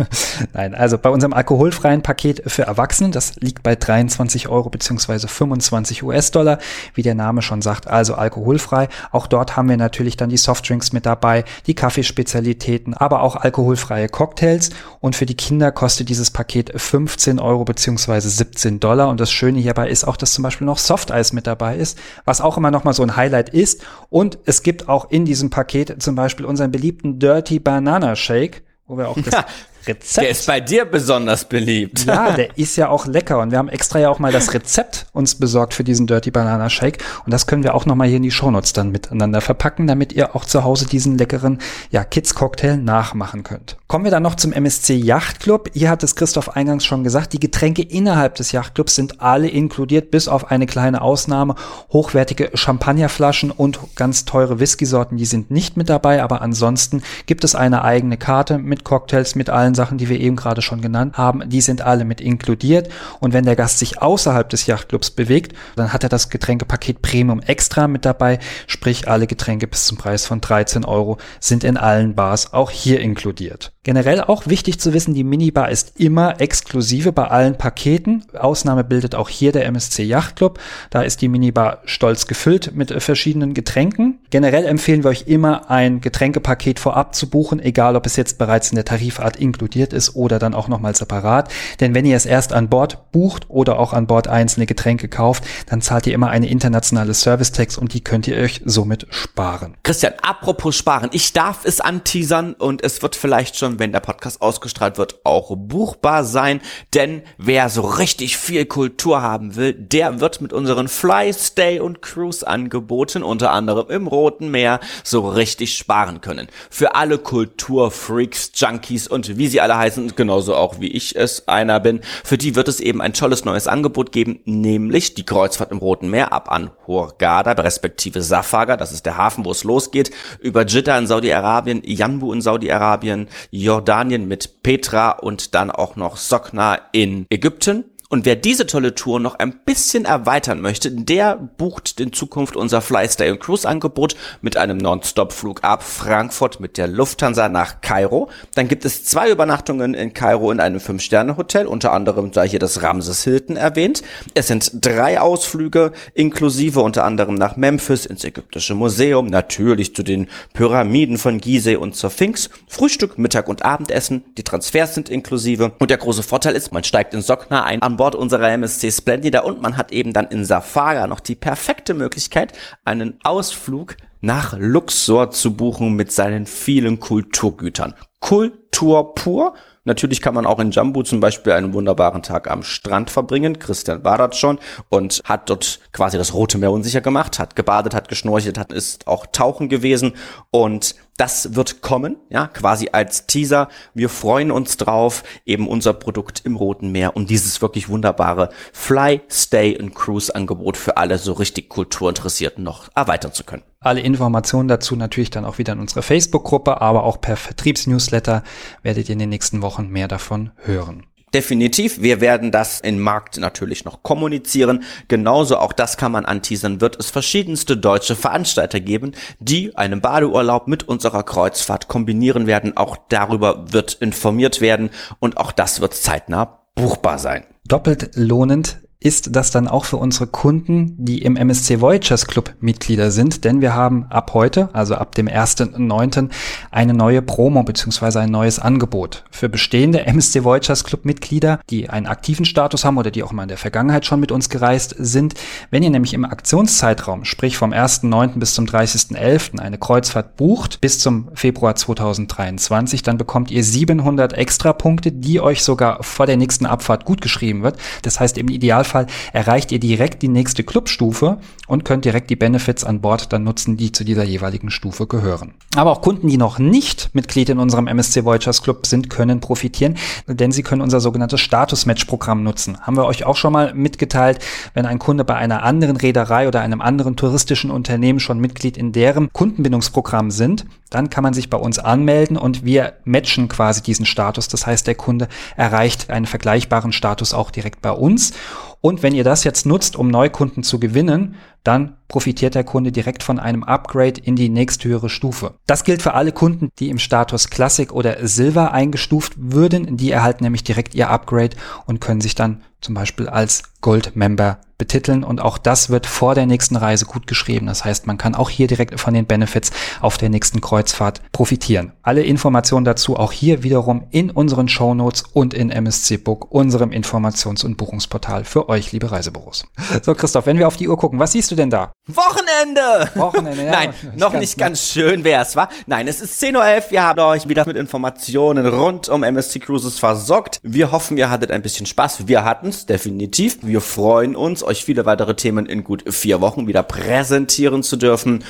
Nein, also bei unserem alkoholfreien Paket für Erwachsene, das liegt bei 23 Euro beziehungsweise 25 US-Dollar, wie der Name schon sagt, also alkoholfrei. Auch dort haben wir natürlich dann die Softdrinks mit dabei, die Kaffeespezialitäten, aber auch alkoholfreie Cocktails. Und für die Kinder kostet dieses Paket 15 Euro beziehungsweise 17 Dollar. Und das Schöne hierbei ist auch, dass zum Beispiel noch Softeis mit dabei ist, was auch immer noch mal so ein Highlight ist. Und es gibt auch in diesem Paket zum Beispiel unseren beliebten Dirty Banana Shake, wo wir auch [LAUGHS] das Rezept. Der ist bei dir besonders beliebt. Ja, der ist ja auch lecker und wir haben extra ja auch mal das Rezept uns besorgt für diesen Dirty Banana Shake und das können wir auch noch mal hier in die Shownotes dann miteinander verpacken, damit ihr auch zu Hause diesen leckeren ja, Kids Cocktail nachmachen könnt. Kommen wir dann noch zum MSC Yachtclub. Hier hat es Christoph eingangs schon gesagt, die Getränke innerhalb des Yachtclubs sind alle inkludiert, bis auf eine kleine Ausnahme. Hochwertige Champagnerflaschen und ganz teure Whiskysorten, die sind nicht mit dabei, aber ansonsten gibt es eine eigene Karte mit Cocktails, mit allen allen Sachen, die wir eben gerade schon genannt haben, die sind alle mit inkludiert. Und wenn der Gast sich außerhalb des Yachtclubs bewegt, dann hat er das Getränkepaket Premium Extra mit dabei, sprich alle Getränke bis zum Preis von 13 Euro sind in allen Bars auch hier inkludiert. Generell auch wichtig zu wissen, die Minibar ist immer exklusive bei allen Paketen. Ausnahme bildet auch hier der MSC Yachtclub. Da ist die Minibar stolz gefüllt mit verschiedenen Getränken. Generell empfehlen wir euch immer ein Getränkepaket vorab zu buchen, egal ob es jetzt bereits in der Tarifart inkludiert inkludiert ist oder dann auch nochmal separat. Denn wenn ihr es erst an Bord bucht oder auch an Bord einzelne Getränke kauft, dann zahlt ihr immer eine internationale Service-Tax und die könnt ihr euch somit sparen. Christian, apropos sparen, ich darf es anteasern und es wird vielleicht schon, wenn der Podcast ausgestrahlt wird, auch buchbar sein, denn wer so richtig viel Kultur haben will, der wird mit unseren Fly, Stay und Cruise Angeboten, unter anderem im Roten Meer, so richtig sparen können. Für alle Kulturfreaks, Junkies und wie sie alle heißen, genauso auch wie ich es einer bin, für die wird es eben ein tolles neues Angebot geben, nämlich die Kreuzfahrt im Roten Meer ab an Hurghada, respektive Safaga, das ist der Hafen, wo es losgeht, über Jeddah in Saudi-Arabien, Yanbu in Saudi-Arabien, Jordanien mit Petra und dann auch noch Sokna in Ägypten Und wer diese tolle Tour noch ein bisschen erweitern möchte, der bucht in Zukunft unser Flystay und Cruise Angebot mit einem Non-Stop-Flug ab Frankfurt mit der Lufthansa nach Kairo. Dann gibt es zwei Übernachtungen in Kairo in einem Fünf-Sterne-Hotel, unter anderem sei hier das Ramses Hilton erwähnt. Es sind drei Ausflüge, inklusive unter anderem nach Memphis ins Ägyptische Museum, natürlich zu den Pyramiden von Gizeh und zur Sphinx, Frühstück, Mittag und Abendessen, die Transfers sind inklusive. Und der große Vorteil ist, man steigt in Sokna ein. An Bord unserer MSC Splendida und man hat eben dann in Safara noch die perfekte Möglichkeit, einen Ausflug nach Luxor zu buchen mit seinen vielen Kulturgütern. Kultur pur. Natürlich kann man auch in Jambu zum Beispiel einen wunderbaren Tag am Strand verbringen. Christian war dort schon und hat dort quasi das Rote Meer unsicher gemacht, hat gebadet, hat geschnorchelt, hat ist auch tauchen gewesen und das wird kommen, ja, quasi als Teaser. Wir freuen uns drauf, eben unser Produkt im Roten Meer und dieses wirklich wunderbare Fly, Stay and Cruise Angebot für alle so richtig Kulturinteressierten noch erweitern zu können. Alle Informationen dazu natürlich dann auch wieder in unserer Facebook-Gruppe, aber auch per Vertriebsnewsletter werdet ihr in den nächsten Wochen mehr davon hören. Definitiv. Wir werden das im Markt natürlich noch kommunizieren. Genauso auch das kann man anteasern, wird es verschiedenste deutsche Veranstalter geben, die einen Badeurlaub mit unserer Kreuzfahrt kombinieren werden. Auch darüber wird informiert werden und auch das wird zeitnah buchbar sein. Doppelt lohnend ist das dann auch für unsere Kunden, die im MSC Voyagers Club Mitglieder sind, denn wir haben ab heute, also ab dem 1.9., eine neue Promo bzw. ein neues Angebot. Für bestehende MSC Voyagers Club Mitglieder, die einen aktiven Status haben oder die auch mal in der Vergangenheit schon mit uns gereist sind, wenn ihr nämlich im Aktionszeitraum, sprich vom 1.9. bis zum 30.11. eine Kreuzfahrt bucht bis zum Februar 2023, dann bekommt ihr 700 extra Punkte, die euch sogar vor der nächsten Abfahrt gut geschrieben wird. Das heißt im Idealfall Idealfall erreicht ihr direkt die nächste Clubstufe und könnt direkt die Benefits an Bord dann nutzen, die zu dieser jeweiligen Stufe gehören. Aber auch Kunden, die noch nicht Mitglied in unserem MSC Voyagers Club sind, können profitieren, denn sie können unser sogenanntes Status-Match-Programm nutzen. Haben wir euch auch schon mal mitgeteilt, wenn ein Kunde bei einer anderen Reederei oder einem anderen touristischen Unternehmen schon Mitglied in deren Kundenbindungsprogramm sind, dann kann man sich bei uns anmelden und wir matchen quasi diesen Status. Das heißt, der Kunde erreicht einen vergleichbaren Status auch direkt bei uns. Und wenn ihr das jetzt nutzt, um Neukunden zu gewinnen, dann profitiert der Kunde direkt von einem Upgrade in die nächsthöhere Stufe. Das gilt für alle Kunden, die im Status Classic oder Silver eingestuft würden. Die erhalten nämlich direkt ihr Upgrade und können sich dann zum Beispiel als Gold-Member betiteln und auch das wird vor der nächsten Reise gut geschrieben. Das heißt, man kann auch hier direkt von den Benefits auf der nächsten Kreuzfahrt profitieren. Alle Informationen dazu auch hier wiederum in unseren Show Notes und in MSC Book, unserem Informations- und Buchungsportal für euch, liebe Reisebüros. So, Christoph, wenn wir auf die Uhr gucken, was siehst du denn da? Wochenende! Wochenende, [LAUGHS] ja. Nein, noch nicht ganz schön wär's, wa? Nein, es ist 10.11 Uhr, wir haben euch wieder mit Informationen rund um MSC Cruises versorgt. Wir hoffen, ihr hattet ein bisschen Spaß. Wir hatten's, definitiv. Wir freuen uns, euch viele weitere Themen in gut vier Wochen wieder präsentieren zu dürfen.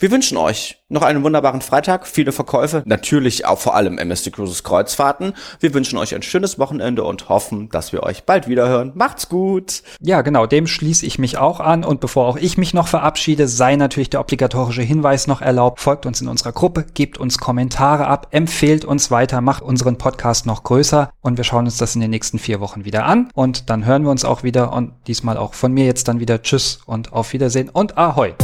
Wir wünschen euch noch einen wunderbaren Freitag, viele Verkäufe, natürlich auch vor allem MSC Cruises Kreuzfahrten. Wir wünschen euch ein schönes Wochenende und hoffen, dass wir euch bald wieder hören. Macht's gut! Ja, genau, dem schließe ich mich auch an und bevor auch ich mich noch verabschiede, sei natürlich der obligatorische Hinweis noch erlaubt. Folgt uns in unserer Gruppe, gebt uns Kommentare ab, empfehlt uns weiter, macht unseren Podcast noch größer und wir schauen uns das in den nächsten vier Wochen wieder an und dann hören wir uns auch wieder und diesmal auch von mir jetzt dann wieder Tschüss und auf Wiedersehen und Ahoi!